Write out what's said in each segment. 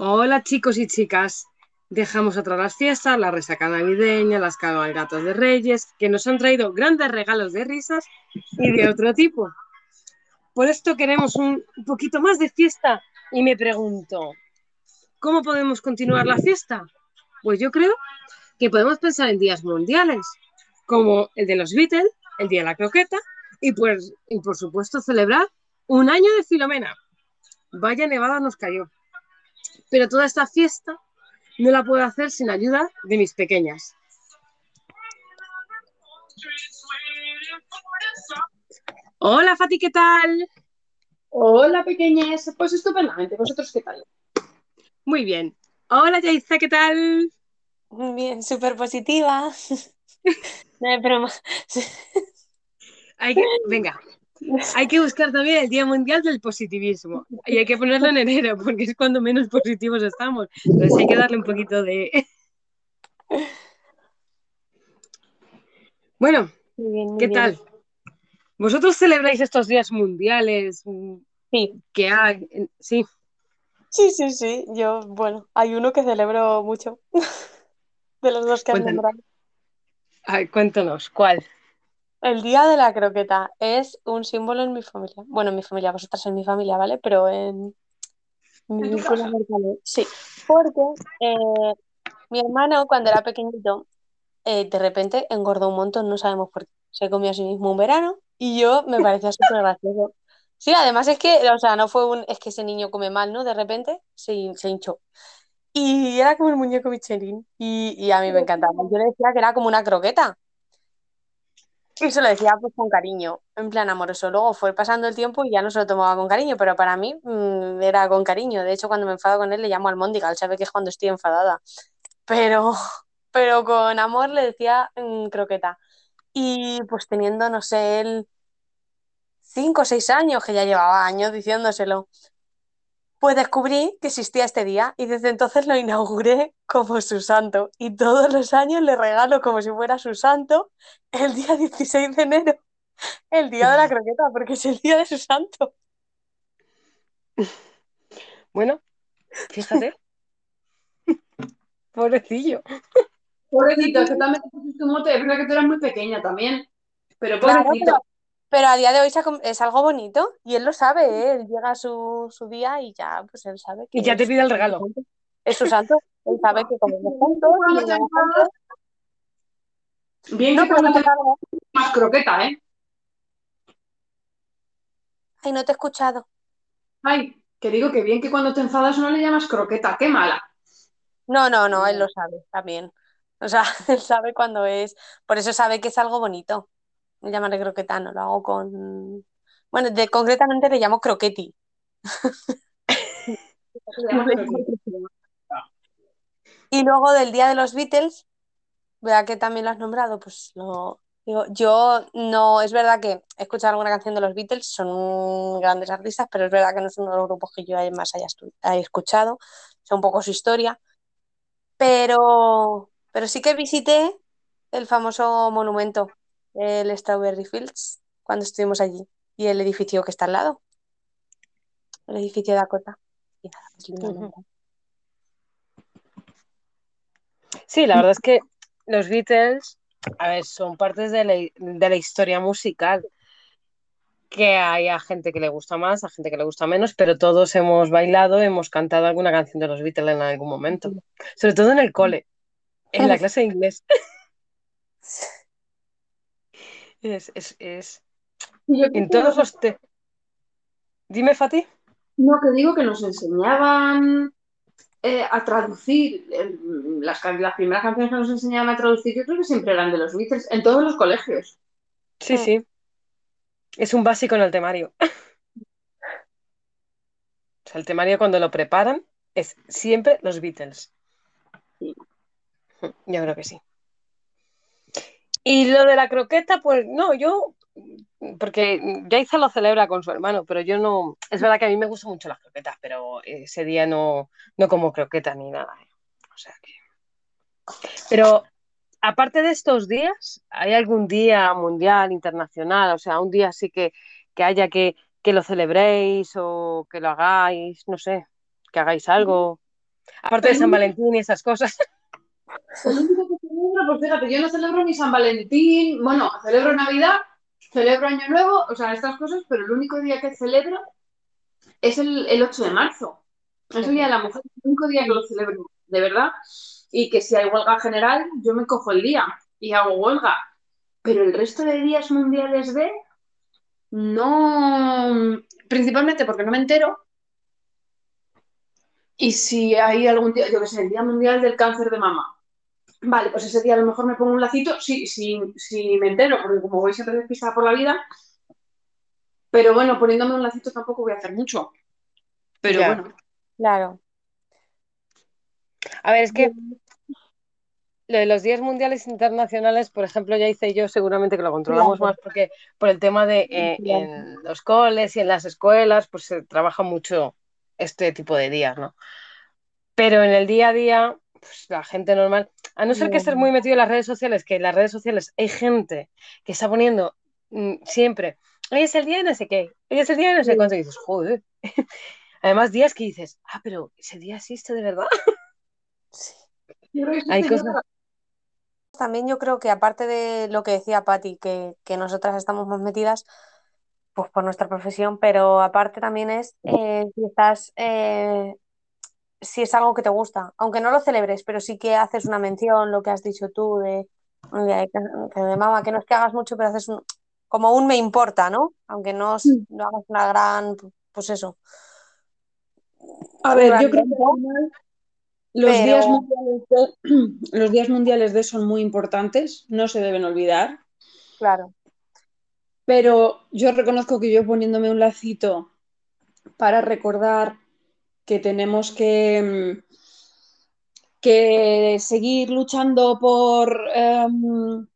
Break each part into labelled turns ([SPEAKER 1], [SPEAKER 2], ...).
[SPEAKER 1] Hola chicos y chicas. Dejamos atrás las fiestas, la resaca navideña, las cabalgatas de Reyes, que nos han traído grandes regalos de risas y de otro tipo. Por esto queremos un poquito más de fiesta y me pregunto, ¿cómo podemos continuar la fiesta? Pues yo creo que podemos pensar en días mundiales, como el de los Beatles, el Día de la Croqueta y, pues, y por supuesto celebrar un año de Filomena. Vaya nevada nos cayó. Pero toda esta fiesta no la puedo hacer sin ayuda de mis pequeñas. Hola Fati, ¿qué tal?
[SPEAKER 2] Hola pequeñas, pues estupendamente. ¿Vosotros qué tal?
[SPEAKER 1] Muy bien. Hola Yaisa, ¿qué tal?
[SPEAKER 3] Bien, súper positiva. No hay broma.
[SPEAKER 1] Hay que, venga, hay que buscar también el Día Mundial del Positivismo y hay que ponerlo en enero porque es cuando menos positivos estamos. Entonces hay que darle un poquito de... Bueno,
[SPEAKER 3] Muy bien, muy
[SPEAKER 1] ¿qué
[SPEAKER 3] bien.
[SPEAKER 1] tal? ¿Vosotros celebráis estos días mundiales
[SPEAKER 3] Sí,
[SPEAKER 1] que hay? Sí,
[SPEAKER 3] sí, sí, sí. Yo, bueno, hay uno que celebro mucho. De los dos que
[SPEAKER 1] Cuéntanos.
[SPEAKER 3] nombrado.
[SPEAKER 1] Cuéntanos, ¿cuál?
[SPEAKER 3] El día de la croqueta es un símbolo en mi familia. Bueno, en mi familia, vosotras en mi familia, ¿vale? Pero en mi. Sí, porque eh, mi hermano, cuando era pequeñito, eh, de repente engordó un montón, no sabemos por qué. Se comió a sí mismo un verano y yo me parecía súper gracioso. Sí, además es que, o sea, no fue un, es que ese niño come mal, ¿no? De repente se, se hinchó. Y era como el muñeco Michelin. Y, y a mí me encantaba. Yo le decía que era como una croqueta. Y se lo decía pues con cariño, en plan amoroso. Luego fue pasando el tiempo y ya no se lo tomaba con cariño, pero para mí mm, era con cariño. De hecho, cuando me enfado con él le llamo almóndiga, él sabe que es cuando estoy enfadada. Pero, pero con amor le decía mm, croqueta. Y pues teniendo, no sé, él cinco o seis años, que ya llevaba años diciéndoselo, pues descubrí que existía este día y desde entonces lo inauguré como su santo. Y todos los años le regalo como si fuera su santo el día 16 de enero, el día de la croqueta, porque es el día de su santo.
[SPEAKER 1] Bueno, fíjate. Pobrecillo.
[SPEAKER 2] Pobrecito, es que también te pusiste un mote. Es verdad que tú eras muy pequeña también. Pero
[SPEAKER 3] Claro,
[SPEAKER 2] pobrecito.
[SPEAKER 3] pero, pero a día de hoy es algo bonito y él lo sabe, ¿eh? Él llega a su, su día y ya, pues él sabe que
[SPEAKER 1] Y ya te pide el regalo.
[SPEAKER 3] es su santo. Él sabe que comemos juntos y.
[SPEAKER 2] Bien
[SPEAKER 3] No,
[SPEAKER 2] que cuando
[SPEAKER 3] no
[SPEAKER 2] te más croqueta, ¿eh?
[SPEAKER 3] Ay, no te he escuchado.
[SPEAKER 2] Ay, que digo que bien que cuando te enfadas no le llamas croqueta. Qué mala.
[SPEAKER 3] No, no, no, él lo sabe también. O sea, él sabe cuando es. Por eso sabe que es algo bonito. Me llamaré croqueta, no lo hago con. Bueno, de, concretamente le llamo croqueti. Y luego del día de los Beatles, vea que también lo has nombrado, pues lo digo. Yo no, es verdad que he escuchado alguna canción de los Beatles, son grandes artistas, pero es verdad que no es uno de los grupos que yo más haya escuchado, sé un poco su historia, pero, pero sí que visité el famoso monumento, el Strawberry Fields, cuando estuvimos allí, y el edificio que está al lado, el edificio de Dakota.
[SPEAKER 1] Sí, la verdad es que los Beatles, a ver, son partes de la, de la historia musical. Que hay a gente que le gusta más, a gente que le gusta menos, pero todos hemos bailado, hemos cantado alguna canción de los Beatles en algún momento. Sobre todo en el cole, en la clase de inglés. Es, es, es... En todos
[SPEAKER 2] que-
[SPEAKER 1] los... te- Dime, Fati.
[SPEAKER 2] No, que digo que nos enseñaban eh, a traducir eh, las, las primeras canciones que nos enseñaban a traducir, yo creo que siempre eran de los Beatles, en todos los colegios.
[SPEAKER 1] Sí, sí. Es un básico en el temario. O sea, el temario cuando lo preparan es siempre los Beatles.
[SPEAKER 2] Sí.
[SPEAKER 1] Yo creo que sí. Y lo de la croqueta, pues no, yo, porque Yaiza lo celebra con su hermano, pero yo no, es verdad que a mí me gustan mucho las croquetas, pero ese día no, no como croqueta ni nada. ¿eh? O sea que... Pero aparte de estos días, ¿hay algún día mundial, internacional? O sea, un día así que, que haya que, que lo celebréis o que lo hagáis, no sé, que hagáis algo. Aparte de San Valentín y esas cosas.
[SPEAKER 2] El único que celebro, pues fíjate, yo no celebro ni San Valentín, bueno, celebro Navidad, celebro Año Nuevo, o sea, estas cosas, pero el único día que celebro es el, el 8 de marzo. Es el Día de la Mujer, el único día que lo celebro, de verdad. Y que si hay huelga general, yo me cojo el día y hago huelga. Pero el resto de días mundiales de, no, principalmente porque no me entero. Y si hay algún día, yo que sé, el Día Mundial del Cáncer de Mama. Vale, pues ese día a lo mejor me pongo un lacito, sí, sí, sí me entero, porque como voy siempre despistada por la vida. Pero bueno, poniéndome un lacito tampoco voy a hacer mucho. Pero bueno,
[SPEAKER 3] Claro.
[SPEAKER 1] A ver, es que lo de los días mundiales internacionales, por ejemplo, ya hice yo, seguramente que lo controlamos
[SPEAKER 3] Claro.
[SPEAKER 1] más porque por el tema de eh, en los coles y en las escuelas, pues se trabaja mucho este tipo de días, ¿no? Pero en el día a día, pues la gente normal, a no ser que estés muy metido en las redes sociales, que en las redes sociales hay gente que está poniendo mm, siempre, hoy es el día de no sé qué, hoy es el día de no sé cuánto, y dices, joder. Además, días que dices, ah, pero ese día existe de verdad.
[SPEAKER 3] Sí.
[SPEAKER 1] Hay cosas-
[SPEAKER 3] También yo creo que aparte de lo que decía Patti, que, que nosotras estamos más metidas, pues por nuestra profesión, pero aparte también es eh, si estás, eh, si es algo que te gusta, aunque no lo celebres, pero sí que haces una mención, lo que has dicho tú de, de, que de mama, que no es que hagas mucho, pero haces un, como un me importa, ¿no? Aunque no,
[SPEAKER 2] Mm.
[SPEAKER 3] no hagas una gran, pues eso.
[SPEAKER 2] A ver, yo creo que
[SPEAKER 3] evento,
[SPEAKER 2] al final los,
[SPEAKER 3] pero-
[SPEAKER 2] días mundiales de, los días mundiales de son muy importantes, no se deben olvidar,
[SPEAKER 3] Claro,
[SPEAKER 2] pero yo reconozco que yo poniéndome un lacito para recordar que tenemos que, mm, que seguir luchando por em,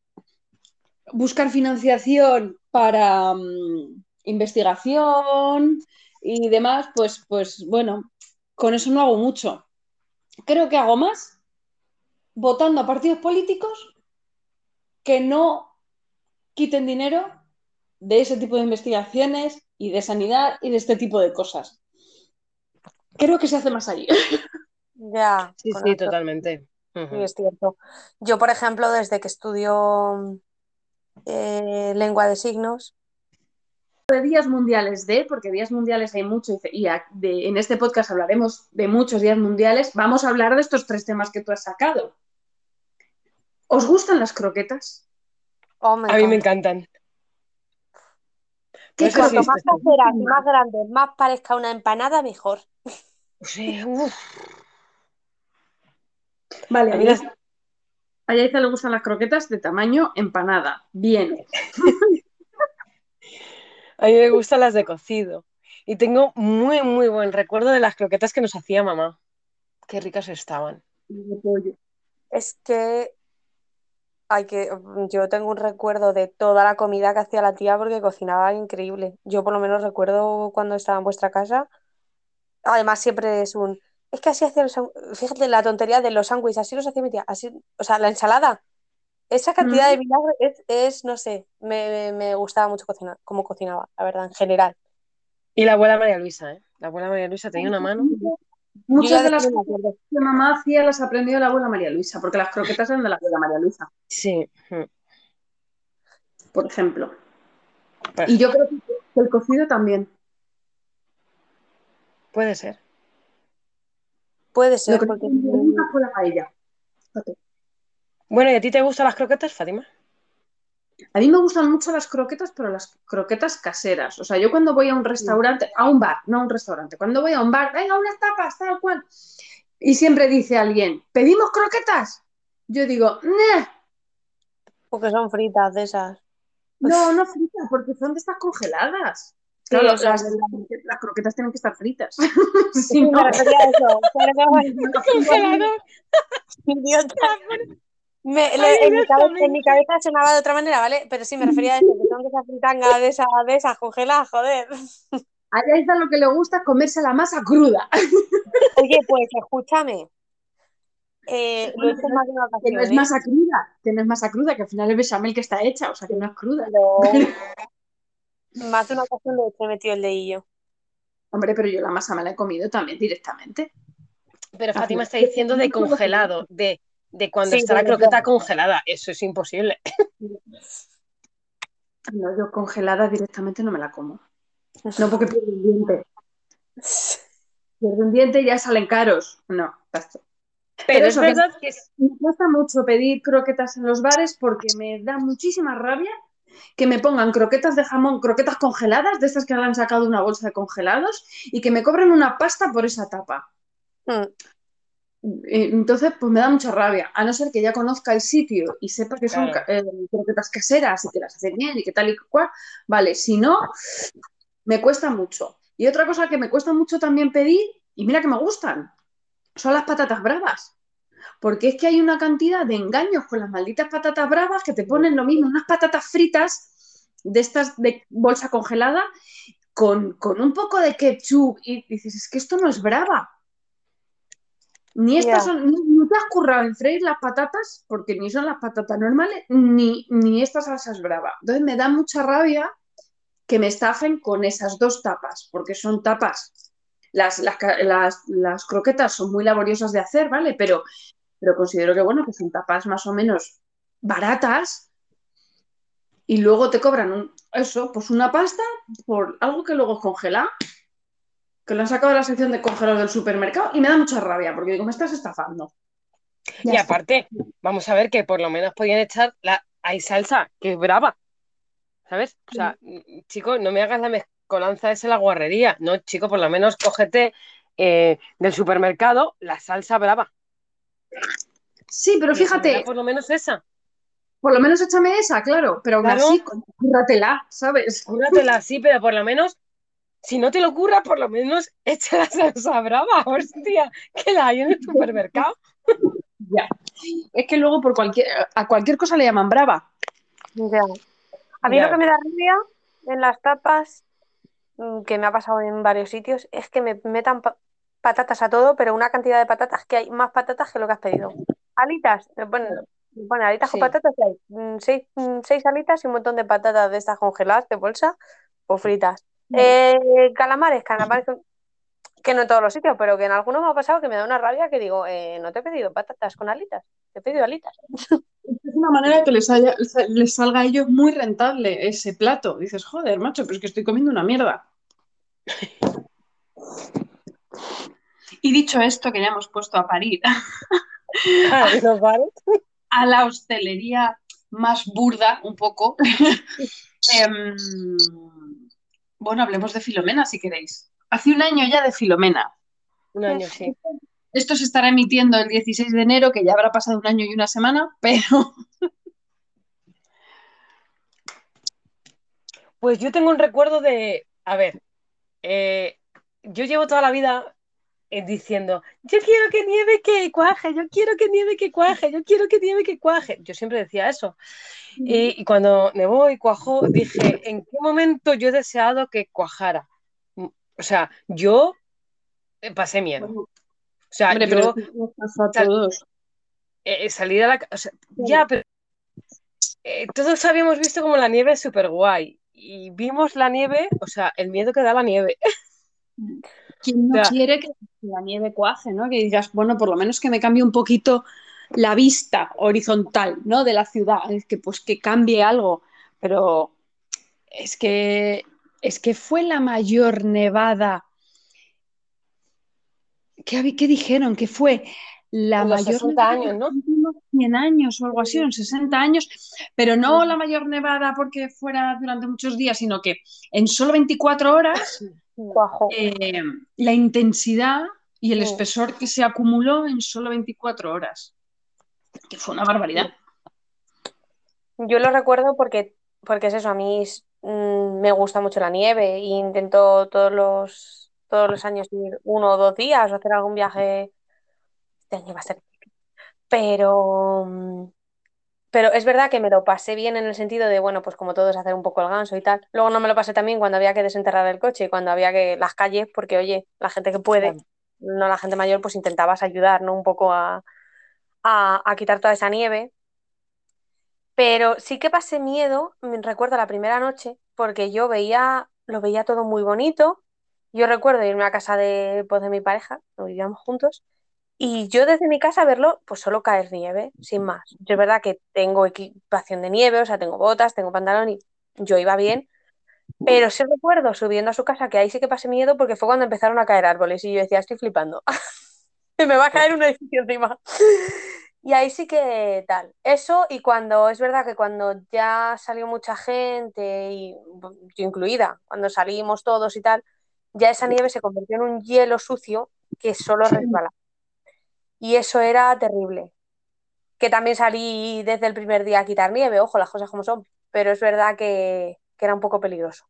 [SPEAKER 2] buscar financiación para mm, investigación y demás, pues, pues bueno, con eso no hago mucho. Creo que hago más votando a partidos políticos que no quiten dinero de ese tipo de investigaciones y de sanidad y de este tipo de cosas. Creo que se hace más ahí.
[SPEAKER 3] ya.
[SPEAKER 1] Sí, sí, totalmente.
[SPEAKER 3] Sí, es cierto. Yo, por ejemplo, desde que estudio eh, lengua de signos,
[SPEAKER 2] de días mundiales de, porque días mundiales hay mucho y a- de- en este podcast hablaremos de muchos días mundiales, vamos a hablar de estos tres temas que tú has sacado. ¿Os gustan las croquetas?
[SPEAKER 3] oh,
[SPEAKER 1] A mí me
[SPEAKER 3] encanta.
[SPEAKER 1] encantan.
[SPEAKER 2] ¿Qué
[SPEAKER 1] No sé
[SPEAKER 3] Cuanto más caseras y más grandes, más parezca una empanada, mejor.
[SPEAKER 1] Sí.
[SPEAKER 2] Vale,
[SPEAKER 1] A mí
[SPEAKER 2] a Yaiza le gustan las croquetas de tamaño empanada. Bien.
[SPEAKER 1] A mí me gustan las de cocido. Y tengo muy, muy buen recuerdo de las croquetas que nos hacía mamá. Qué ricas estaban.
[SPEAKER 3] Es que hay que, yo tengo un recuerdo de toda la comida que hacía la tía porque cocinaba increíble. Yo por lo menos recuerdo cuando estaba en vuestra casa. Además siempre es un, es que así hacía los, fíjate la tontería de los sándwiches, así los hacía mi tía, así, o sea, la ensalada. Esa cantidad de vinagre es, es, no sé, me, me- me gustaba mucho cocinar, cómo cocinaba, la verdad, en general.
[SPEAKER 1] Y la abuela María Luisa, ¿eh? La abuela María Luisa tenía una mano.
[SPEAKER 2] Muchas de las cosas que mamá hacía las aprendió de la abuela María Luisa, porque las croquetas eran de la abuela María Luisa,
[SPEAKER 1] Sí.
[SPEAKER 2] por ejemplo.
[SPEAKER 1] Pues,
[SPEAKER 2] Y yo creo que el cocido también.
[SPEAKER 1] puede ser.
[SPEAKER 3] Puede
[SPEAKER 2] Lo
[SPEAKER 3] ser,
[SPEAKER 2] que no
[SPEAKER 3] porque
[SPEAKER 2] fue la paella.
[SPEAKER 1] Bueno, ¿y a ti te gustan las croquetas, Fátima?
[SPEAKER 2] A mí me gustan mucho las croquetas, pero las croquetas caseras. O sea, yo cuando voy a un restaurante, a un bar, no a un restaurante, cuando voy a un bar, venga, unas tapas, tal cual. Y siempre dice alguien, ¿pedimos croquetas? Yo digo, "Nah,
[SPEAKER 3] porque son fritas de esas.
[SPEAKER 2] no, no fritas, porque son de estas congeladas.
[SPEAKER 3] Sí,
[SPEAKER 2] Claro, las, croquetas tienen que estar fritas.
[SPEAKER 3] Sí,
[SPEAKER 2] Si no,
[SPEAKER 3] me refería a eso. pero
[SPEAKER 1] Congelador.
[SPEAKER 3] no, idiota. Me- le-
[SPEAKER 1] Ay,
[SPEAKER 3] en, mi cabeza, en mi cabeza sonaba de otra manera, ¿vale? Pero sí, me refería a eso, que son de esas fritangas, de esas, de esas congeladas, joder.
[SPEAKER 2] a Yaiza lo que le gusta es comerse la masa cruda.
[SPEAKER 3] Oye, pues escúchame. Eh, lo he hecho en más de una
[SPEAKER 2] Que no
[SPEAKER 3] ocasión,
[SPEAKER 2] es
[SPEAKER 3] ¿eh?
[SPEAKER 2] masa cruda, que no es masa cruda, que al final es bechamel que está hecha, o sea que no es cruda.
[SPEAKER 3] Pero más de una ocasión lo he metido el dedillo.
[SPEAKER 2] Hombre, pero yo la masa me la he comido también directamente.
[SPEAKER 1] Pero Fátima está diciendo de congelado, de, de cuando
[SPEAKER 3] Sí,
[SPEAKER 1] está la croqueta congelada. Eso es imposible.
[SPEAKER 2] No, yo congelada directamente no me la como. No porque pierdo un diente. Pierdo un diente y ya salen caros. No, basta.
[SPEAKER 1] Pero, es
[SPEAKER 2] eso,
[SPEAKER 1] verdad que
[SPEAKER 2] Me cuesta mucho pedir croquetas en los bares porque me da muchísima rabia que me pongan croquetas de jamón, croquetas congeladas, de estas que le han sacado una bolsa de congelados, y que me cobren una pasta por esa tapa.
[SPEAKER 3] Mm,
[SPEAKER 2] Entonces, pues me da mucha rabia, a no ser que ya conozca el sitio y sepa que son
[SPEAKER 1] Claro.
[SPEAKER 2] eh, croquetas caseras y que las hacen bien y que tal y cual, vale, si no, me cuesta mucho. Y otra cosa que me cuesta mucho también pedir, y mira que me gustan, son las patatas bravas. Porque es que hay una cantidad de engaños con las malditas patatas bravas que te ponen lo mismo, unas patatas fritas de estas de bolsa congelada con, con un poco de ketchup y dices, es que esto no es brava. Ni estas son, ni, ni te has currado en freír las patatas, porque ni son las patatas normales, ni, ni esta salsa es brava. Entonces me da mucha rabia que me estafen con esas dos tapas, porque son tapas. Las, las, las- las croquetas son muy laboriosas de hacer, ¿vale? Pero, pero considero que, bueno, que son tapas más o menos baratas y luego te cobran un, eso, pues una pasta por algo que luego es congelado, que lo han sacado de la sección de congelados del supermercado y me da mucha rabia porque digo, me estás estafando. Ya
[SPEAKER 1] Y
[SPEAKER 2] está.
[SPEAKER 1] aparte, vamos a ver que por lo menos podían echar la. Hay salsa, que es brava. ¿Sabes? O sea, chico, no me hagas la mezcolanza esa la guarrería. No, chico, por lo menos cógete eh, del supermercado la salsa brava.
[SPEAKER 2] Sí, pero fíjate,
[SPEAKER 1] Por lo menos esa.
[SPEAKER 2] por lo menos échame esa, claro, pero aún
[SPEAKER 1] Claro.
[SPEAKER 2] así, cúrratela, ¿sabes?
[SPEAKER 1] Cúrratela así, pero por lo menos, si no te lo curra, por lo menos echa la salsa brava, hostia, que la hay en el supermercado.
[SPEAKER 2] Ya. Es que luego por cualquier, a cualquier cosa le llaman brava.
[SPEAKER 3] ya. A mí
[SPEAKER 1] Ya.
[SPEAKER 3] lo que me da rabia en las tapas, mm, que me ha pasado en varios sitios, es que me metan pa- patatas a todo, pero una cantidad de patatas que hay más patatas que lo que has pedido. Alitas, me ponen alitas con
[SPEAKER 1] Sí.
[SPEAKER 3] patatas y hay mm, seis, mm, seis alitas y un montón de patatas de estas congeladas de bolsa o fritas. Eh, calamares, calamares que, no en todos los sitios, pero que en algunos me ha pasado que me da una rabia que digo, eh, no te he pedido patatas con alitas, te he pedido alitas.
[SPEAKER 2] Es una manera que les, haya- les salga a ellos muy rentable ese plato. Dices, joder, macho, pero es que estoy comiendo una mierda. Y dicho esto, que ya hemos puesto a parir
[SPEAKER 1] bares.
[SPEAKER 2] a la hostelería más burda, un poco. Em, bueno, hablemos de Filomena si queréis. Hace un año ya de Filomena.
[SPEAKER 1] Un año, sí.
[SPEAKER 2] Esto se estará emitiendo el 16 de enero, que ya habrá pasado un año y una semana, pero
[SPEAKER 1] Pues yo tengo un recuerdo de, a ver, eh, yo llevo toda la vida diciendo, yo quiero que nieve que cuaje, yo quiero que nieve que cuaje, yo quiero que nieve que cuaje. Yo siempre decía eso. Y, y cuando nevó y cuajó, dije, ¿en qué momento yo he deseado que cuajara? Mm, O sea, yo eh, pasé miedo. O sea,
[SPEAKER 2] Hombre,
[SPEAKER 1] yo
[SPEAKER 2] pero nos pasó a todos.
[SPEAKER 1] eh, salir a la... o sea, ya, pero eh, todos habíamos visto como la nieve es súper guay. Y vimos la nieve, o sea, el miedo que da la nieve.
[SPEAKER 2] ¿Quién no
[SPEAKER 1] O sea-
[SPEAKER 2] quiere que la nieve cuaje, ¿no? Que digas, bueno, por lo menos que me cambie un poquito la vista horizontal, ¿no? De la ciudad, es que pues que cambie algo, pero es que es que fue la mayor nevada. ¿Qué, qué dijeron? Que fue la
[SPEAKER 1] En los
[SPEAKER 2] mayor
[SPEAKER 1] 60
[SPEAKER 2] nevada
[SPEAKER 1] años, ¿no?
[SPEAKER 2] los últimos 100 años o algo así, en 60 años, pero no la mayor nevada porque fuera durante muchos días, sino que en solo 24 horas. Eh, la intensidad y el
[SPEAKER 3] Mm.
[SPEAKER 2] espesor que se acumuló en solo 24 horas. Que fue una barbaridad.
[SPEAKER 3] Yo lo recuerdo porque, porque es eso, a mí mm, me gusta mucho la nieve e intento todos los, todos los años ir uno o dos días o hacer algún viaje. Este año va a ser difícil. Pero, mm, pero es verdad que me lo pasé bien en el sentido de, bueno, pues como todos hacer un poco el ganso y tal. Luego no me lo pasé también cuando había que desenterrar el coche y cuando había que las calles, porque oye, la gente que puede,
[SPEAKER 1] Claro.
[SPEAKER 3] no la gente mayor, pues intentabas ayudar, ¿no? Un poco a, a, a quitar toda esa nieve. Pero sí que pasé miedo, me recuerdo la primera noche, porque yo veía, lo veía todo muy bonito. Yo recuerdo irme a casa de, pues, de mi pareja, no vivíamos juntos, Y yo desde mi casa verlo, pues solo caer nieve, sin más. Yo es verdad que tengo equipación de nieve, o sea, tengo botas, tengo pantalón y yo iba bien. Pero sí recuerdo subiendo a su casa que ahí sí que pasé miedo porque fue cuando empezaron a caer árboles y yo decía, estoy flipando. me va a caer un edificio encima. Y ahí sí que tal. Eso y cuando es verdad que cuando ya salió mucha gente, y yo incluida, cuando salimos todos y tal, ya esa nieve se convirtió en un hielo sucio que solo resbala. Y eso era terrible. Que también salí desde el primer día a quitar nieve, ojo, las cosas como son, pero es verdad que, que era un poco peligroso.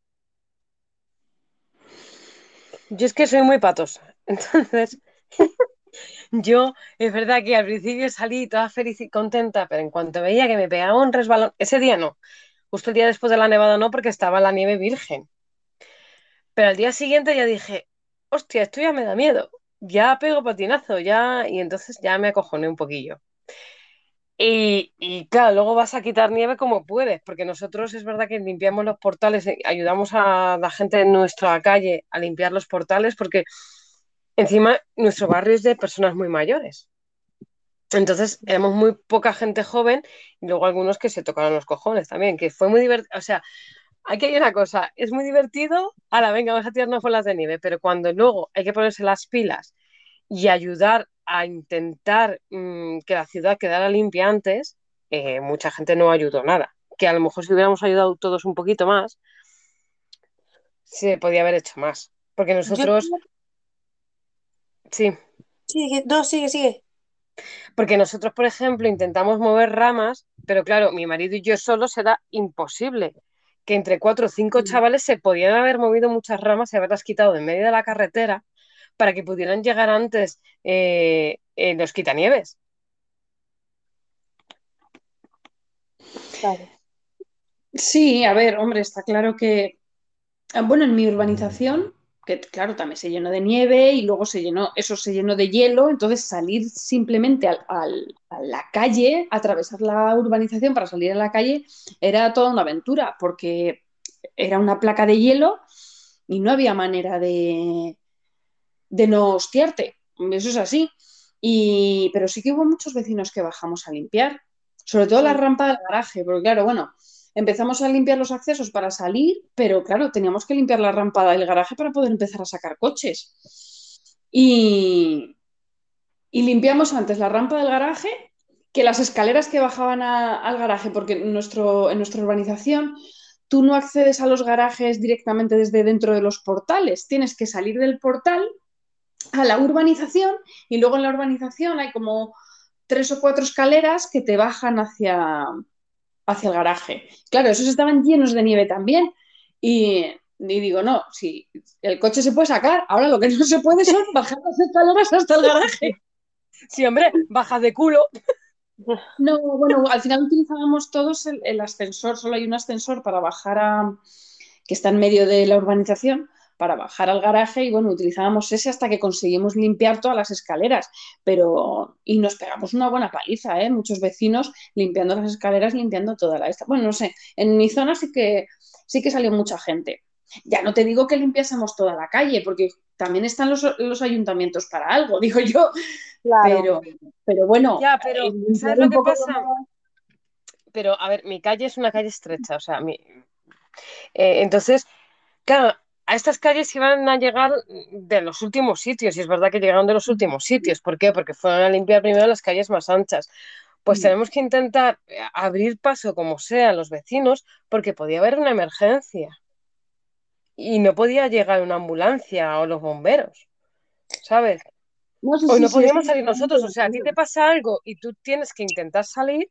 [SPEAKER 1] Yo es que soy muy patosa, entonces yo es verdad que al principio salí toda feliz y contenta, pero en cuanto veía que me pegaba un resbalón, ese día no, justo el día después de la nevada no, porque estaba la nieve virgen. Pero al día siguiente ya dije, hostia, esto ya me da miedo ya pego patinazo, ya, y entonces ya me acojoné un poquillo. Y, y, claro, luego vas a quitar nieve como puedes, porque nosotros es verdad que limpiamos los portales, eh, ayudamos a la gente en nuestra calle a limpiar los portales, porque encima nuestro barrio es de personas muy mayores. Entonces éramos muy poca gente joven y luego algunos que se tocaron los cojones también, que fue muy divertido. O sea, aquí hay una cosa, es muy divertido, la venga, vamos a tirarnos bolas de nieve, pero cuando luego hay que ponerse las pilas y ayudar a intentar mmm, que la ciudad quedara limpia antes, eh, mucha gente no ayudó nada. Que a lo mejor si hubiéramos ayudado todos un poquito más, se podía haber hecho más. Porque nosotros...
[SPEAKER 3] Yo...
[SPEAKER 1] Sí.
[SPEAKER 3] Sigue, no, sigue, sigue.
[SPEAKER 1] Porque nosotros, por ejemplo, intentamos mover ramas, pero claro, mi marido y yo solos era imposible que entre cuatro o cinco chavales se podían haber movido muchas ramas y haberlas quitado de medio de la carretera para que pudieran llegar antes eh, eh, los quitanieves.
[SPEAKER 2] Claro. Sí, a ver, hombre, está claro que, bueno, en mi urbanización que claro, también se llenó de nieve y luego se llenó, eso se llenó de hielo, entonces salir simplemente al, al, a la calle, atravesar la urbanización para salir a la calle, era toda una aventura, porque era una placa de hielo y no había manera de, de no hostiarte, eso es así. Y, pero sí que hubo muchos vecinos que bajamos a limpiar, sobre todo la rampa del garaje, porque claro, bueno, empezamos a limpiar los accesos para salir, pero claro, teníamos que limpiar la rampa del garaje para poder empezar a sacar coches. Y, y limpiamos antes la rampa del garaje que las escaleras que bajaban al garaje, porque en, nuestro, en nuestra urbanización tú no accedes a los garajes directamente desde dentro de los portales, tienes que salir del portal a la urbanización y luego en la urbanización hay como tres o cuatro escaleras que te bajan hacia, hacia el garaje. Claro, esos estaban llenos de nieve también. Y, y, digo, no, si el coche se puede sacar, ahora lo que no se puede son bajar las escaleras hasta el garaje.
[SPEAKER 1] Sí, hombre, bajas de culo.
[SPEAKER 2] No, bueno, al final utilizábamos todos el, el, ascensor, solo hay un ascensor para bajar a que está en medio de la urbanización, para bajar al garaje y bueno, utilizábamos ese hasta que conseguimos limpiar todas las escaleras, pero y nos pegamos una buena paliza, ¿eh? muchos vecinos limpiando las escaleras, limpiando toda la esta. Bueno, no sé, en mi zona sí que sí que salió mucha gente. Ya no te digo que limpiásemos toda la calle, porque también están los, los ayuntamientos para algo, digo yo. Claro. Pero, pero bueno,
[SPEAKER 1] ya, pero eh, ¿sabes lo que pasa? Pero a ver, mi calle es una calle estrecha, o sea, mi... eh, entonces, claro, a estas calles iban a llegar de los últimos sitios, y es verdad que llegaron de los últimos sitios. ¿Por qué? Porque fueron a limpiar primero las calles más anchas. Pues mm. tenemos que intentar eh, abrir paso como sea a los vecinos, porque podía haber una emergencia. Y no podía llegar una ambulancia o los bomberos, ¿sabes? No sé o no podíamos salir nosotros. O sea, a ti te pasa algo y tú tienes que intentar salir,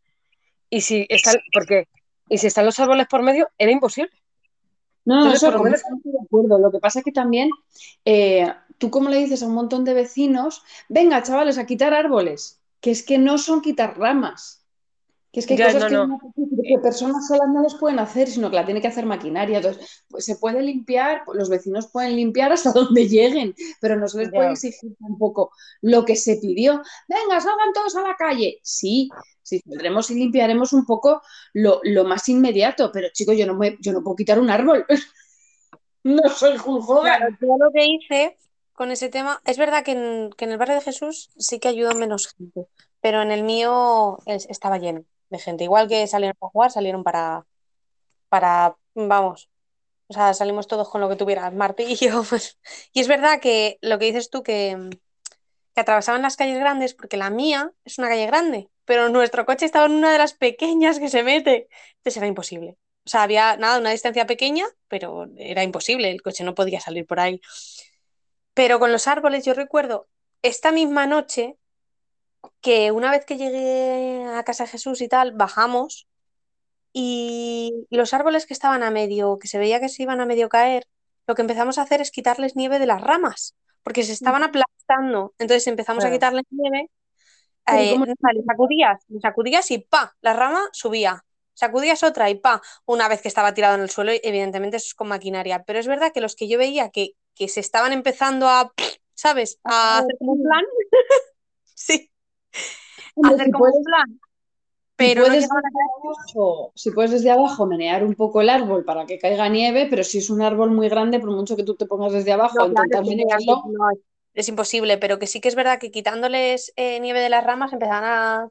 [SPEAKER 1] y si están, porque, y si están los árboles por medio, era imposible.
[SPEAKER 2] No, no, eso menos... de acuerdo. Lo que pasa es que también eh, tú como le dices a un montón de vecinos, venga, chavales, a quitar árboles, que es que no son quitar ramas. Que es que hay ya, cosas no, que, no. que, personas solas no les pueden hacer, sino que la tiene que hacer maquinaria. Entonces, pues se puede limpiar, los vecinos pueden limpiar hasta donde lleguen, pero no se les puede exigir tampoco lo que se pidió. Venga, salgan todos a la calle. Sí, sí, saldremos y limpiaremos un poco lo, lo más inmediato, pero chicos, yo no, me, yo no puedo quitar un árbol. no soy Hulk
[SPEAKER 3] Claro, yo lo que hice con ese tema. Es verdad que en, que en el barrio de Jesús sí que ayudó menos gente, pero en el mío es- estaba lleno de gente. Igual que salieron para jugar, salieron para, para, vamos, o sea, salimos todos con lo que tuvieras, martillo. pues. Y es verdad que lo que dices tú, que, que atravesaban las calles grandes, porque la mía es una calle grande, pero nuestro coche estaba en una de las pequeñas que se mete. Entonces era imposible. O sea, había nada, una distancia pequeña, pero era imposible, el coche no podía salir por ahí. Pero con los árboles, yo recuerdo esta misma noche que una vez que llegué a casa de Jesús y tal, bajamos y los árboles que estaban a medio, que se veía que se iban a medio caer, lo que empezamos a hacer es quitarles nieve de las ramas, porque se estaban aplastando. Entonces empezamos a quitarles nieve, eh,
[SPEAKER 2] ¿cómo-
[SPEAKER 3] nada, le sacudías, le sacudías y pa, la rama subía. Sacudías otra y pa, una vez que estaba tirado en el suelo, evidentemente eso es con maquinaria. Pero es verdad que los que yo veía que, que se estaban empezando a, ¿sabes? A
[SPEAKER 2] Ah,
[SPEAKER 3] hacer como un plan. Sí,
[SPEAKER 2] Hombre,
[SPEAKER 3] hacer
[SPEAKER 2] si
[SPEAKER 3] como un
[SPEAKER 2] puedes-
[SPEAKER 3] plan. Pero
[SPEAKER 2] puedes abajo, si puedes desde abajo menear un poco el árbol para que caiga nieve, pero si es un árbol muy grande, por mucho que tú te pongas desde abajo
[SPEAKER 3] No, claro,
[SPEAKER 2] menearlo,
[SPEAKER 3] no, es- imposible, pero que sí que es verdad que quitándoles eh, nieve de las ramas empezaban a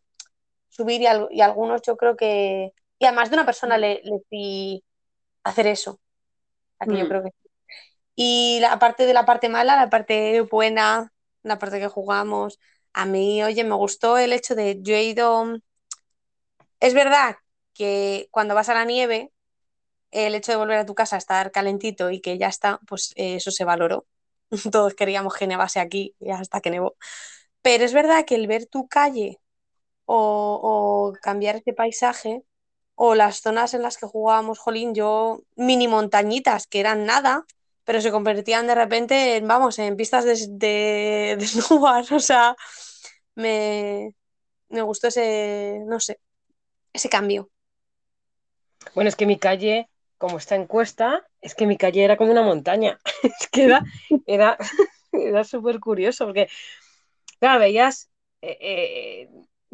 [SPEAKER 3] subir y, al- y algunos yo creo que... Y a más de una persona le, le hacer eso. Aquí yo
[SPEAKER 2] Mm.
[SPEAKER 3] creo que. Y la parte de la parte mala, la parte buena, la parte que jugamos, a mí, oye, me gustó el hecho de yo he ido... Es verdad que cuando vas a la nieve, el hecho de volver a tu casa, estar calentito y que ya está, pues eh, eso se valoró. Todos queríamos que nevase aquí y hasta que nevó. Pero es verdad que el ver tu calle o, o cambiar ese paisaje o las zonas en las que jugábamos, jolín, yo mini montañitas que eran nada, pero se convertían de repente en, vamos, en pistas de, de, de snowboard. O sea, me, me gustó ese, no sé, ese cambio.
[SPEAKER 1] Bueno, es que mi calle, como está en cuesta, es que mi calle era como una montaña. Es que era, era, era súper curioso, porque, claro, veías eh, eh,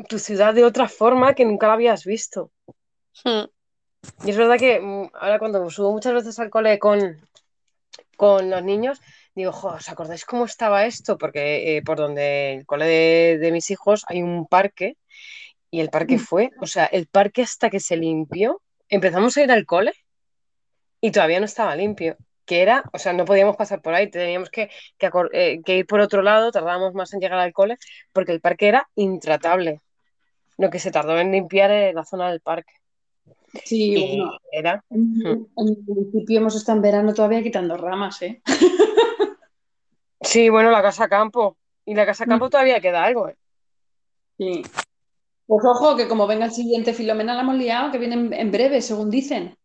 [SPEAKER 1] tu ciudad de otra forma que nunca la habías visto.
[SPEAKER 3] Hmm.
[SPEAKER 1] Y es verdad que mm, ahora cuando subo muchas veces al cole con, con los niños, digo, jo, ¿os acordáis cómo estaba esto? Porque eh, por donde el cole de, de mis hijos hay un parque y el parque fue, o sea, el parque hasta que se limpió, empezamos a ir al cole y todavía no estaba limpio. Que era, o sea, no podíamos pasar por ahí, teníamos que, que eh, que ir por otro lado, tardábamos más en llegar al cole, porque el parque era intratable. Lo que se tardó en limpiar eh, la zona del parque.
[SPEAKER 2] Sí,
[SPEAKER 1] Y
[SPEAKER 2] bueno,
[SPEAKER 1] era.
[SPEAKER 2] en, en el municipio hemos estado en verano todavía quitando ramas, ¿eh?
[SPEAKER 1] Sí, bueno, la casa campo. Y la casa campo todavía queda algo, ¿eh?
[SPEAKER 2] Sí. Pues ojo, que como venga el siguiente Filomena la hemos liado, que viene en, breve, según dicen.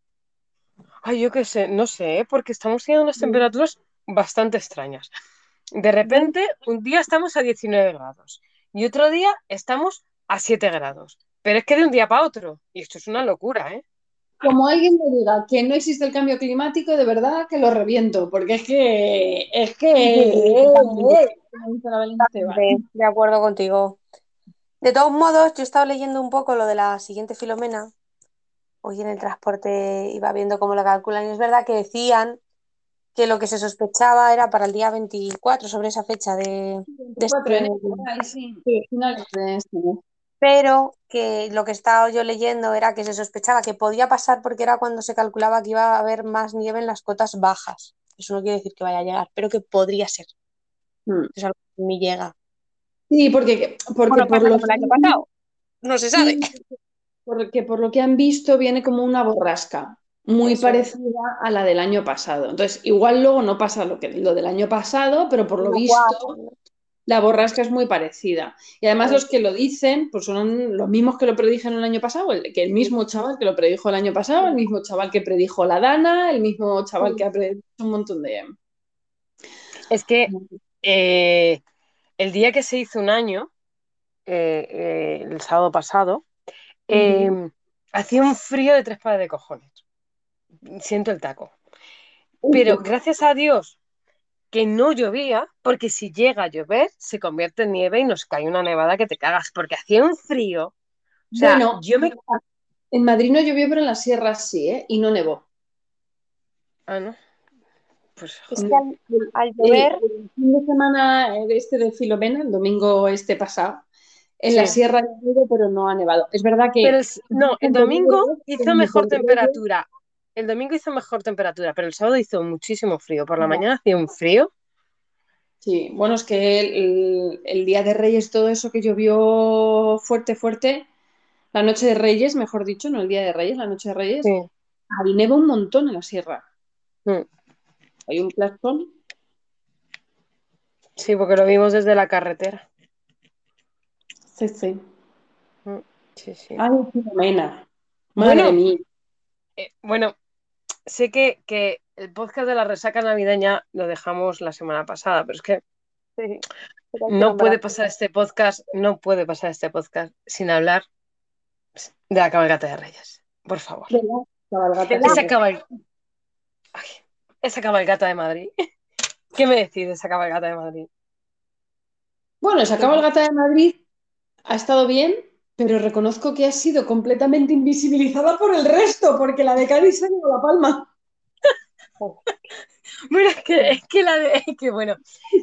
[SPEAKER 1] Ay, yo qué sé, no sé, ¿eh? porque estamos teniendo unas temperaturas bastante extrañas. De repente, un día estamos a 19 grados y otro día estamos a 7 grados. Pero es que de un día para otro. Y esto es una locura, ¿eh?
[SPEAKER 2] Como alguien me diga que no existe el cambio climático, de verdad que lo reviento, porque es que, es que.
[SPEAKER 3] De, de acuerdo contigo. De todos modos, yo he estado leyendo un poco lo de la siguiente Filomena. Hoy en el transporte iba viendo cómo lo calculan y es verdad que decían que lo que se sospechaba era para el día 24, sobre esa fecha de, de
[SPEAKER 2] 24 de
[SPEAKER 3] este-
[SPEAKER 2] sí.
[SPEAKER 3] Sí. Pero que lo que estaba yo leyendo era que se sospechaba que podía pasar porque era cuando se calculaba que iba a haber más nieve en las cotas bajas. Eso no quiere decir que vaya a llegar, pero que podría ser.
[SPEAKER 2] Mm.
[SPEAKER 3] Es algo que llega.
[SPEAKER 2] Sí, porque, porque
[SPEAKER 3] Bueno,
[SPEAKER 2] por
[SPEAKER 3] pasa
[SPEAKER 2] lo
[SPEAKER 3] año pasado. No se sabe.
[SPEAKER 2] Porque por lo que han visto viene como una borrasca, muy
[SPEAKER 3] Eso
[SPEAKER 2] parecida a la del año pasado. Entonces, igual luego no pasa lo que lo del año pasado, pero por lo
[SPEAKER 3] No
[SPEAKER 2] visto. La borrasca es muy parecida. Y además los que lo dicen, pues son los mismos que lo predijeron el año pasado, el, que el mismo chaval que lo predijo el año pasado, el mismo chaval que predijo la Dana, el mismo chaval que ha predicho un montón de...
[SPEAKER 1] Es que eh, el día que se hizo un año, eh, eh, el sábado pasado, eh, hacía un frío de tres pares de cojones. Siento el taco. Pero gracias a Dios que no llovía, porque si llega a llover, se convierte en nieve y nos cae una nevada que te cagas, porque hacía un frío. O sea,
[SPEAKER 2] Bueno,
[SPEAKER 1] yo me.
[SPEAKER 2] en Madrid no llovió, pero en las sierras sí, ¿eh? Y no nevó.
[SPEAKER 1] Ah, no. Pues
[SPEAKER 3] Es que al, al llover,
[SPEAKER 2] El, el fin de semana este de Filomena, el domingo este pasado, en la sierra ha llovido, pero no ha nevado. Es verdad que
[SPEAKER 1] Pero es- no, el domingo hizo mejor temperatura. El domingo hizo mejor temperatura, pero el sábado hizo muchísimo frío. Por la mañana hacía un frío.
[SPEAKER 2] Sí, bueno, es que el, el día de Reyes, todo eso que llovió fuerte, fuerte, la noche de Reyes, mejor dicho, no el día de Reyes, la noche de Reyes,
[SPEAKER 1] Sí.
[SPEAKER 2] ahí neva un montón en la sierra.
[SPEAKER 1] Mm.
[SPEAKER 2] Hay un plastón.
[SPEAKER 1] Sí, porque lo vimos desde la carretera.
[SPEAKER 2] Sí, sí.
[SPEAKER 1] Sí, sí.
[SPEAKER 2] Ay. Madre
[SPEAKER 1] Bueno.
[SPEAKER 2] mía.
[SPEAKER 1] Eh, bueno, sé que, que el podcast de la resaca navideña lo dejamos la semana pasada, pero es que
[SPEAKER 3] sí, pero
[SPEAKER 1] no puede pasar este podcast, no puede pasar este podcast sin hablar de la cabalgata de Reyes. Por favor.
[SPEAKER 2] De la cabalgata.
[SPEAKER 1] Esa, cabal- Ay, esa cabalgata de Madrid. ¿Qué me decís de esa cabalgata de Madrid?
[SPEAKER 2] Bueno, esa cabalgata de Madrid ha estado bien, pero reconozco que ha sido completamente invisibilizada por el resto, porque la de Cádiz se ha llevado la palma.
[SPEAKER 1] Bueno, es que, es que la de, es que bueno,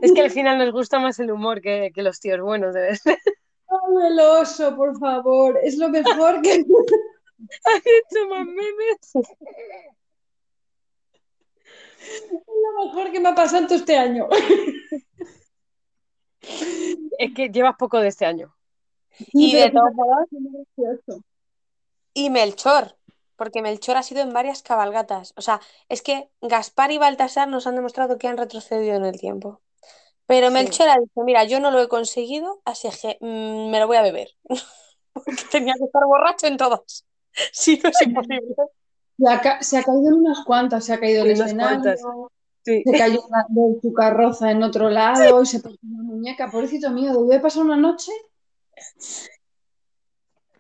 [SPEAKER 1] es que al final nos gusta más el humor que, que los tíos buenos, debe ser.
[SPEAKER 2] Ay, el oso, por favor, es lo mejor que...
[SPEAKER 1] Han hecho más memes.
[SPEAKER 2] Es lo mejor que me ha pasado este año.
[SPEAKER 1] Es que llevas poco de este año.
[SPEAKER 3] Y de todos modos,
[SPEAKER 2] es
[SPEAKER 3] y Melchor, porque Melchor ha sido en varias cabalgatas. O sea, es que Gaspar y Baltasar nos han demostrado que han retrocedido en el tiempo. Pero
[SPEAKER 1] Sí.
[SPEAKER 3] Melchor ha dicho, mira, yo no lo he conseguido, así que mm, me lo voy a beber. Porque tenía que estar borracho en todas. Si no es imposible.
[SPEAKER 2] Se ha, ca- se ha caído en unas cuantas, se ha caído el
[SPEAKER 1] En unas
[SPEAKER 2] escenario,
[SPEAKER 1] cuantas. Sí.
[SPEAKER 2] se cayó la- de su carroza en otro lado y se partió una muñeca. Pobrecito mío, debió de pasar una noche.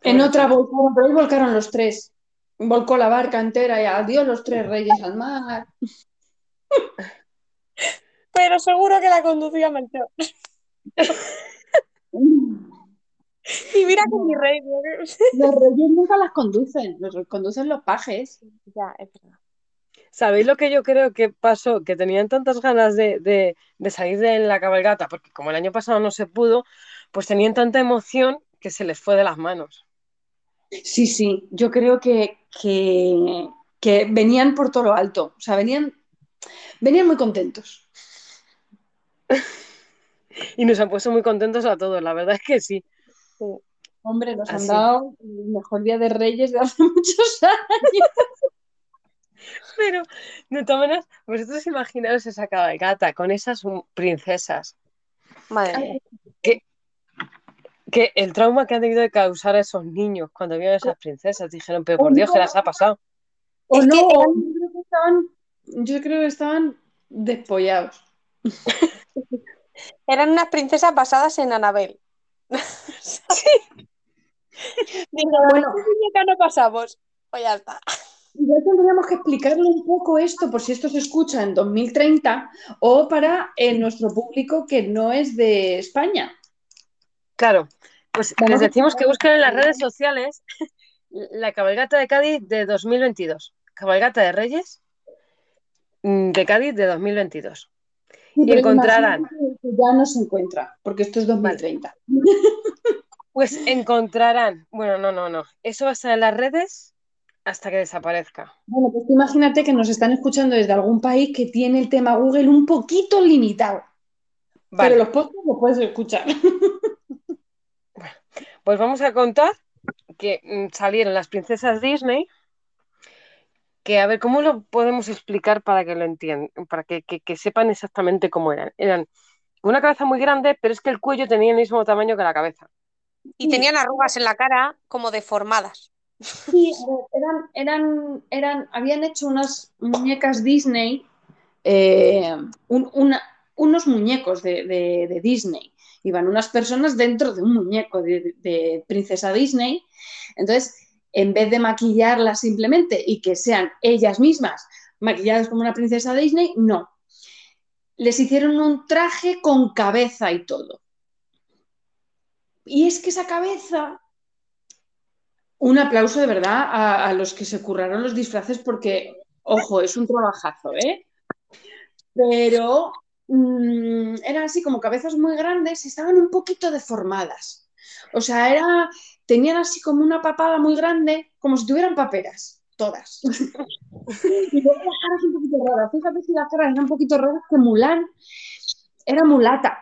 [SPEAKER 2] En
[SPEAKER 1] Pobrecito.
[SPEAKER 2] otra volcaron, pero ahí volcaron los tres. Volcó la barca entera y adiós los tres reyes al mar.
[SPEAKER 3] Pero seguro que la conducía Melchor. Y mira que mi rey. ¿no?
[SPEAKER 2] Los reyes nunca las conducen, los conducen los pajes.
[SPEAKER 3] Ya, es verdad.
[SPEAKER 1] ¿Sabéis lo que yo creo que pasó? Que tenían tantas ganas de, de- de salir de la cabalgata, porque como el año pasado no se pudo, pues tenían tanta emoción que se les fue de las manos.
[SPEAKER 2] Sí, sí, yo creo que, que, que venían por todo lo alto, o sea, venían, venían muy contentos.
[SPEAKER 1] Y nos han puesto muy contentos a todos, la verdad es que sí.
[SPEAKER 2] Hombre, nos han dado el mejor día de Reyes de hace muchos años.
[SPEAKER 1] Pero, de todas maneras, vosotros imaginaos esa cabalgata con esas princesas,
[SPEAKER 3] Madre mía.
[SPEAKER 1] Que el trauma que han tenido de causar a esos niños cuando vieron a esas princesas, dijeron, pero por Dios, ¿qué las ha pasado?
[SPEAKER 2] O
[SPEAKER 3] Es
[SPEAKER 2] no,
[SPEAKER 3] que
[SPEAKER 2] o
[SPEAKER 3] eran-
[SPEAKER 2] yo creo que estaban, yo creo que estaban despollados.
[SPEAKER 3] Eran unas princesas basadas en Anabel. Digo,
[SPEAKER 2] Bueno.
[SPEAKER 3] muñeca no pasamos. Pues ya está.
[SPEAKER 2] Ya tendríamos que explicarle un poco esto por si esto se escucha en 2030 o para eh, nuestro público que no es de España.
[SPEAKER 1] Claro, pues les decimos que busquen en las redes sociales la cabalgata de Cádiz de 2022, cabalgata de Reyes mm, de Cádiz de 2022.
[SPEAKER 2] Sí,
[SPEAKER 1] Y encontrarán.
[SPEAKER 2] ya no se encuentra, porque esto es 2030.
[SPEAKER 1] Pues encontrarán, bueno, no, no, no, eso va a estar en las redes hasta que desaparezca.
[SPEAKER 2] Bueno, pues imagínate que nos están escuchando desde algún país que tiene el tema Google un poquito limitado.
[SPEAKER 1] Vale,
[SPEAKER 2] Pero los podcasts los puedes escuchar.
[SPEAKER 1] pues vamos a contar que mm, salieron las princesas Disney, que a ver, ¿cómo lo podemos explicar para que lo entiendan, para que, que- que sepan exactamente cómo eran? Eran una cabeza muy grande, pero es que el cuello tenía el mismo tamaño que la cabeza.
[SPEAKER 3] Y
[SPEAKER 2] Sí.
[SPEAKER 3] tenían arrugas en la cara como deformadas.
[SPEAKER 2] Sí, a ver, eran, eran, eran, habían hecho unas muñecas Disney, eh, un- una- unos muñecos de, de- de Disney. Iban unas personas dentro de un muñeco de, princesa Disney. Entonces, en vez de maquillarlas simplemente y que sean ellas mismas maquilladas como una princesa Disney, no. Les hicieron un traje con cabeza y todo. Y es que esa cabeza un aplauso de verdad a los que se curraron los disfraces porque, ojo, es un trabajazo, ¿eh? pero mm, eran así como cabezas muy grandes y estaban un poquito deformadas. O sea, era, tenían así como una papada muy grande, como si tuvieran paperas, todas. y luego las caras un poquito raras. Fíjate si las caras eran un poquito raras que Mulan era mulata.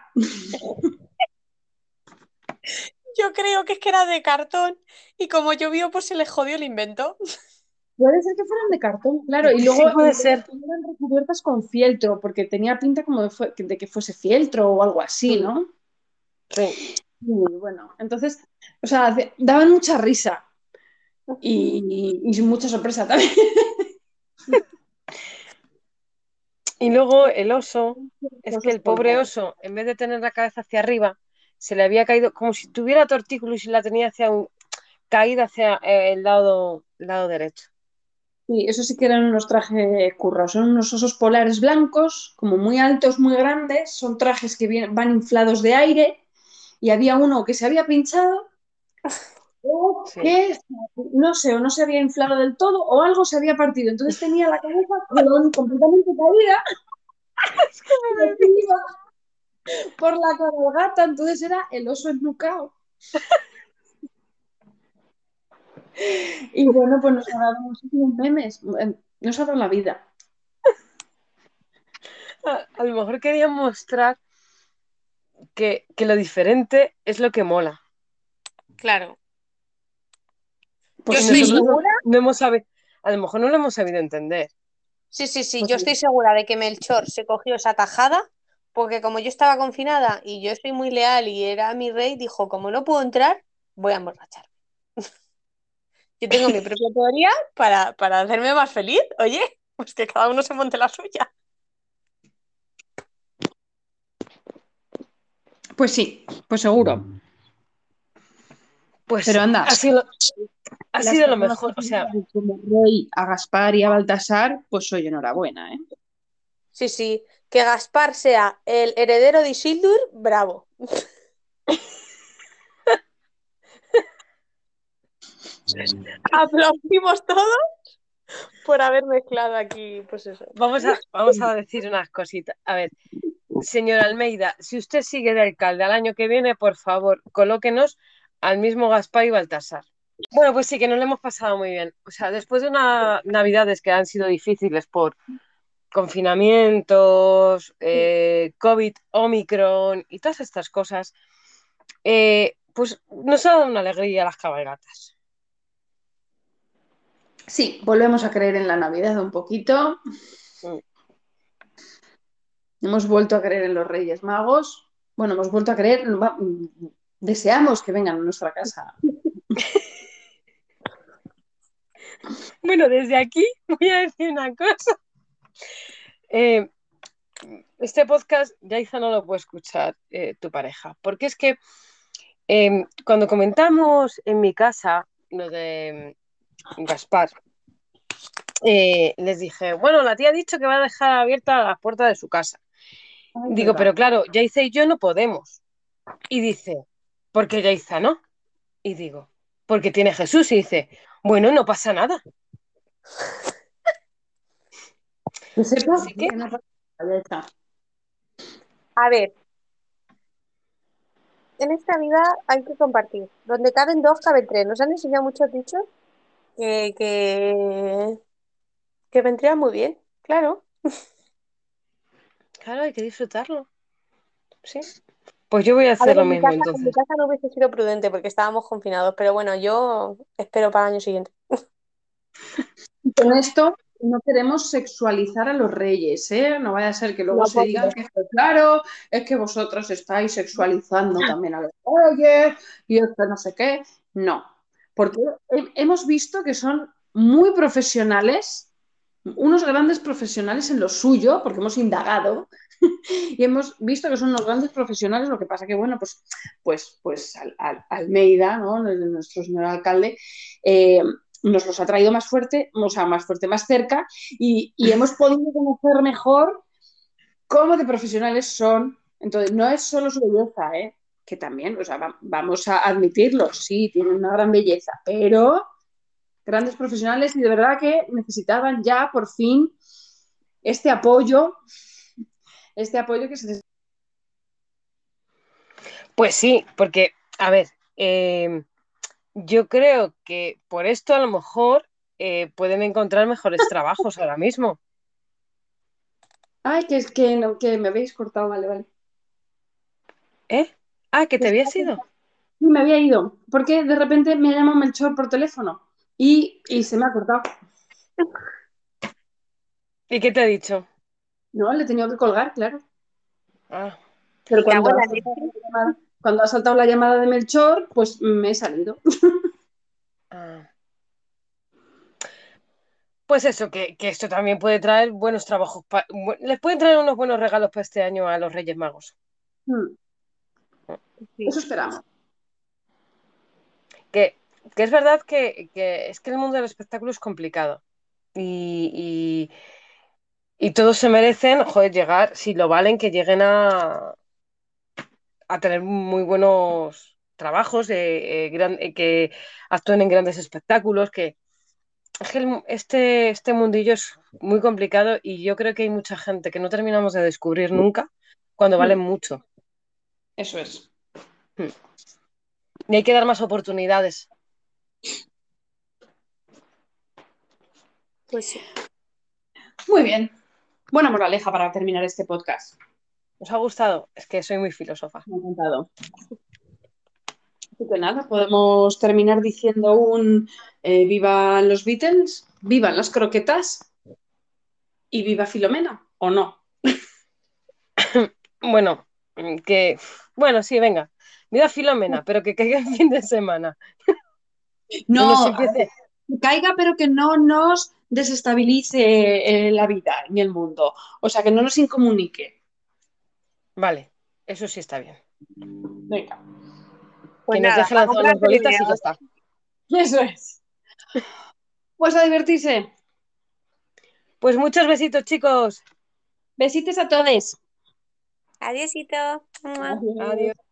[SPEAKER 3] Yo creo que es que era de cartón y como llovió, pues se le jodió el invento.
[SPEAKER 2] Puede ser que fueran de cartón, claro. Y luego
[SPEAKER 1] Sí, puede ser.
[SPEAKER 2] eran recubiertas con fieltro, porque tenía pinta como de, que fuese fieltro o algo así, ¿no?
[SPEAKER 1] Sí.
[SPEAKER 2] Y bueno, entonces, o sea, daban mucha risa y, y mucha sorpresa también.
[SPEAKER 1] Y luego el oso, es que el pobre oso, en vez de tener la cabeza hacia arriba, se le había caído como si tuviera tortícolis y la tenía hacia un, caída hacia eh, el lado, lado derecho.
[SPEAKER 2] Sí, eso sí que eran unos trajes curros. Son unos osos polares blancos, como muy altos, muy grandes. Son trajes que vienen- van inflados de aire. Y había uno que se había pinchado, o
[SPEAKER 1] Sí.
[SPEAKER 2] que no sé, o no se había inflado del todo, o algo se había partido. Entonces tenía la cabeza completamente caída. y iba por la cabalgata. Entonces era el oso ennucado. Y bueno, pues nos ha dado muchísimos memes. Nos ha dado la vida.
[SPEAKER 1] A, a lo mejor querían mostrar que, que lo diferente es lo que mola.
[SPEAKER 3] Claro.
[SPEAKER 2] Pues
[SPEAKER 3] Yo estoy segura.
[SPEAKER 1] no hemos sabi- a lo mejor no lo hemos sabido entender.
[SPEAKER 3] Sí, sí, sí.
[SPEAKER 2] Pues
[SPEAKER 3] Yo
[SPEAKER 2] sí.
[SPEAKER 3] estoy segura de que Melchor se cogió esa tajada porque como yo estaba confinada y yo soy muy leal y era mi rey, dijo, como no puedo entrar, voy a emborrachar. Yo tengo mi propia teoría para, para hacerme más feliz. Oye, pues que cada uno se monte la suya.
[SPEAKER 2] Pues sí, pues seguro.
[SPEAKER 1] Pues
[SPEAKER 2] Pero anda.
[SPEAKER 1] ha sido, ha
[SPEAKER 2] Las
[SPEAKER 1] sido lo mejor. O sea,
[SPEAKER 2] como rey a Gaspar y a Baltasar, pues soy enhorabuena, ¿eh?
[SPEAKER 3] Sí, sí. Que Gaspar sea el heredero de Isildur, bravo. Aplaudimos todos por haber mezclado aquí, pues eso.
[SPEAKER 1] vamos a, vamos a decir unas cositas. A ver, señor Almeida, si usted sigue de alcalde al año que viene, por favor, colóquenos al mismo Gaspar y Baltasar. Bueno, pues sí, que nos lo hemos pasado muy bien. O sea, después de unas navidades que han sido difíciles por confinamientos, eh, COVID, Omicron y todas estas cosas, eh, pues nos ha dado una alegría las cabalgatas.
[SPEAKER 2] Sí, volvemos a creer en la Navidad un poquito. Hemos vuelto a creer en los Reyes Magos. Bueno, hemos vuelto a creer, deseamos que vengan a nuestra casa.
[SPEAKER 1] Bueno, desde aquí voy a decir una cosa. Eh, este podcast, Yaiza no lo puede escuchar eh, tu pareja, porque es que eh, cuando comentamos en mi casa lo de Gaspar, eh, les dije, bueno, la tía ha dicho que va a dejar abierta la puerta de su casa. Digo, pero claro, Yaiza y yo no podemos. Y dice, ¿por qué Yaiza no? Y digo, porque tiene Jesús. Y dice, bueno, no pasa nada. Así que-.
[SPEAKER 3] A ver, en esta vida hay que compartir. Donde caben dos, caben tres. Nos han enseñado muchos dichos que, que, que vendrían muy bien, claro.
[SPEAKER 1] Claro, hay que disfrutarlo. Sí. Pues yo voy a
[SPEAKER 3] A
[SPEAKER 1] hacer
[SPEAKER 3] ver,
[SPEAKER 1] lo
[SPEAKER 3] en mi
[SPEAKER 1] mismo
[SPEAKER 3] casa, en mi casa no hubiese sido prudente porque estábamos confinados, pero bueno, yo espero para el año siguiente.
[SPEAKER 2] Y con esto no queremos sexualizar a los reyes, ¿eh? No vaya a ser que luego
[SPEAKER 3] No,
[SPEAKER 2] se
[SPEAKER 3] por
[SPEAKER 2] diga
[SPEAKER 3] favor.
[SPEAKER 2] que esto, claro, es que vosotros estáis sexualizando también a los reyes y esto no sé qué. No, porque he- hemos visto que son muy profesionales, unos grandes profesionales en lo suyo, porque hemos indagado y hemos visto que son unos grandes profesionales. Lo que pasa que, bueno, pues, pues, pues Al- Al- Almeida, ¿no? Nuestro señor alcalde, eh, nos los ha traído más fuerte, o sea, más fuerte, más cerca, y, y hemos podido conocer mejor cómo de profesionales son. Entonces, no es solo su belleza, ¿eh? Que también, o sea, va- vamos a admitirlo, sí, tienen una gran belleza, pero grandes profesionales y de verdad que necesitaban ya por fin este apoyo este apoyo que se les...
[SPEAKER 1] Pues sí, porque, a ver, eh, yo creo que por esto a lo mejor eh, pueden encontrar mejores trabajos ahora mismo.
[SPEAKER 2] Ay, que es que, no, que me habéis cortado, vale, vale.
[SPEAKER 1] ¿Eh? Ah, que te habías ido.
[SPEAKER 2] Sí, me había ido, porque de repente me llama Melchor por teléfono y, y se me ha cortado.
[SPEAKER 1] ¿Y qué te ha dicho?
[SPEAKER 2] No, le he tenido que colgar, claro.
[SPEAKER 1] Ah,
[SPEAKER 2] Pero cuando, ha saltado la llamada- cuando ha saltado la llamada de Melchor, pues me he salido.
[SPEAKER 1] ah. Pues eso, que, que esto también puede traer buenos trabajos. pa- bu- les pueden traer unos buenos regalos para este año a los Reyes Magos.
[SPEAKER 2] Hmm,
[SPEAKER 3] Sí.
[SPEAKER 2] Eso esperamos.
[SPEAKER 1] Que, que es verdad que, que es que el mundo del espectáculo es complicado. Y, y, y todos se merecen, joder, llegar, si lo valen, que lleguen a, a tener muy buenos trabajos, eh, eh, gran- eh, que actúen en grandes espectáculos, que es que este, este mundillo es muy complicado y yo creo que hay mucha gente que no terminamos de descubrir nunca cuando valen mucho.
[SPEAKER 2] Eso es.
[SPEAKER 1] Y hay que dar más oportunidades.
[SPEAKER 3] Pues sí.
[SPEAKER 2] Muy bien. Buena moraleja para terminar este podcast.
[SPEAKER 1] ¿Os ha gustado? Es que soy muy filósofa.
[SPEAKER 2] Me ha encantado. Así que nada, podemos terminar diciendo un eh, vivan los Beatles, vivan las croquetas y viva Filomena, ¿o no?
[SPEAKER 1] Bueno, que. Bueno, sí, venga. Mira Filomena, pero que caiga el fin de semana.
[SPEAKER 2] No, que caiga, pero que no nos desestabilice eh, la vida ni el mundo. O sea, que no nos incomunique.
[SPEAKER 1] Vale, eso sí está bien.
[SPEAKER 2] Venga,
[SPEAKER 3] Pues
[SPEAKER 1] que nos deje lanzar unas bolitas y ya está.
[SPEAKER 2] eso es. Pues a divertirse.
[SPEAKER 1] Pues muchos besitos, chicos.
[SPEAKER 2] Besitos a todos.
[SPEAKER 3] Adiósito. Mua.
[SPEAKER 1] Adiós.